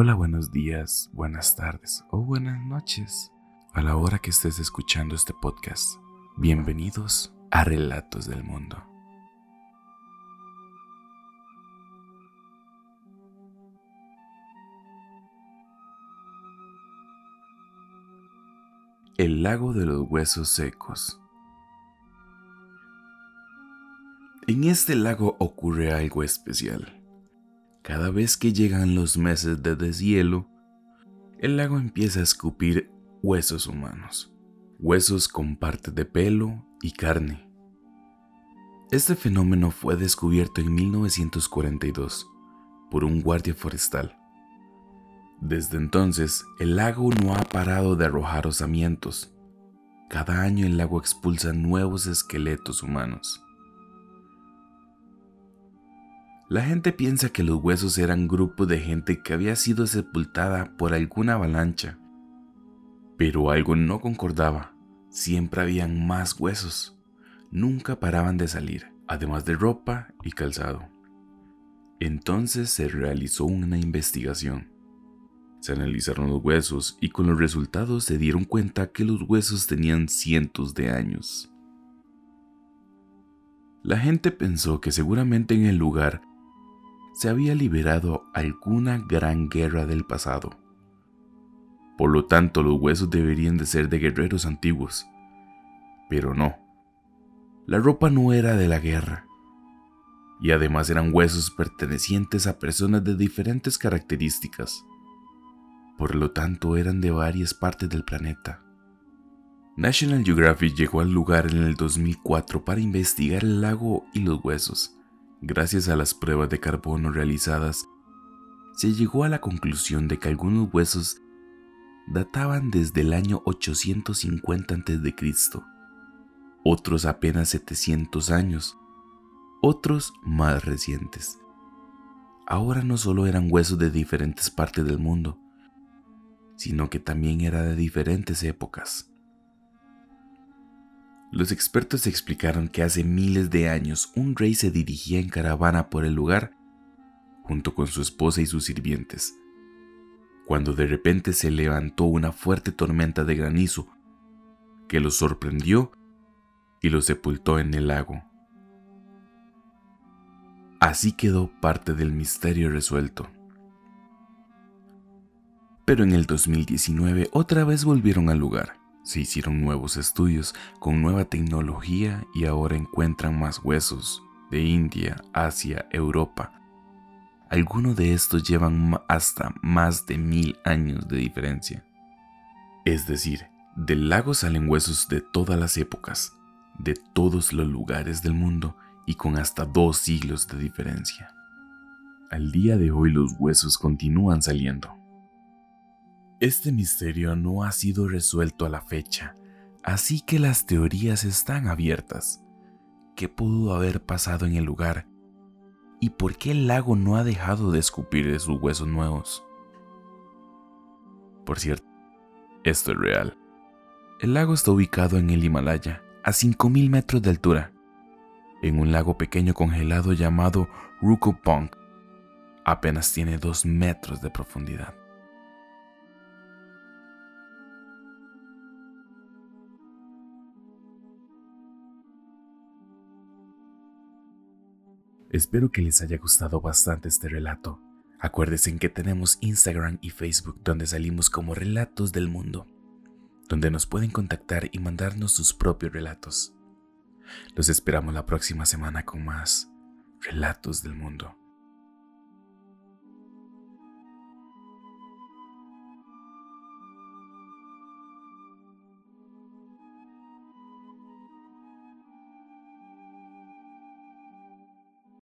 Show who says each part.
Speaker 1: Hola, buenos días, buenas tardes o buenas noches. A la hora que estés escuchando este podcast, bienvenidos a Relatos del Mundo. El lago de los huesos secos. En este lago ocurre algo especial. Cada vez que llegan los meses de deshielo, el lago empieza a escupir huesos humanos, huesos con partes de pelo y carne. Este fenómeno fue descubierto en 1942 por un guardia forestal. Desde entonces, el lago no ha parado de arrojar osamientos. Cada año el lago expulsa nuevos esqueletos humanos. La gente piensa que los huesos eran grupo de gente que había sido sepultada por alguna avalancha. Pero algo no concordaba. Siempre habían más huesos. Nunca paraban de salir, además de ropa y calzado. Entonces se realizó una investigación. Se analizaron los huesos y con los resultados se dieron cuenta que los huesos tenían cientos de años. La gente pensó que seguramente en el lugar se había liberado alguna gran guerra del pasado. Por lo tanto, los huesos deberían de ser de guerreros antiguos. Pero no. La ropa no era de la guerra. Y además eran huesos pertenecientes a personas de diferentes características. Por lo tanto, eran de varias partes del planeta. National Geographic llegó al lugar en el 2004 para investigar el lago y los huesos Gracias a las pruebas de carbono realizadas, se llegó a la conclusión de que algunos huesos databan desde el año 850 a.C., otros apenas 700 años, otros más recientes. Ahora no solo eran huesos de diferentes partes del mundo, sino que también era de diferentes épocas. Los expertos explicaron que hace miles de años un rey se dirigía en caravana por el lugar junto con su esposa y sus sirvientes, cuando de repente se levantó una fuerte tormenta de granizo que los sorprendió y los sepultó en el lago. Así quedó parte del misterio resuelto. Pero en el 2019 otra vez volvieron al lugar se hicieron nuevos estudios con nueva tecnología y ahora encuentran más huesos de India, Asia, Europa. Algunos de estos llevan hasta más de mil años de diferencia. Es decir, del lago salen huesos de todas las épocas, de todos los lugares del mundo y con hasta dos siglos de diferencia. Al día de hoy los huesos continúan saliendo. Este misterio no ha sido resuelto a la fecha, así que las teorías están abiertas. ¿Qué pudo haber pasado en el lugar? ¿Y por qué el lago no ha dejado de escupir de sus huesos nuevos? Por cierto, esto es real. El lago está ubicado en el Himalaya, a 5.000 metros de altura, en un lago pequeño congelado llamado Rukupong. Apenas tiene 2 metros de profundidad. Espero que les haya gustado bastante este relato. Acuérdense que tenemos Instagram y Facebook donde salimos como Relatos del Mundo, donde nos pueden contactar y mandarnos sus propios relatos. Los esperamos la próxima semana con más Relatos del Mundo.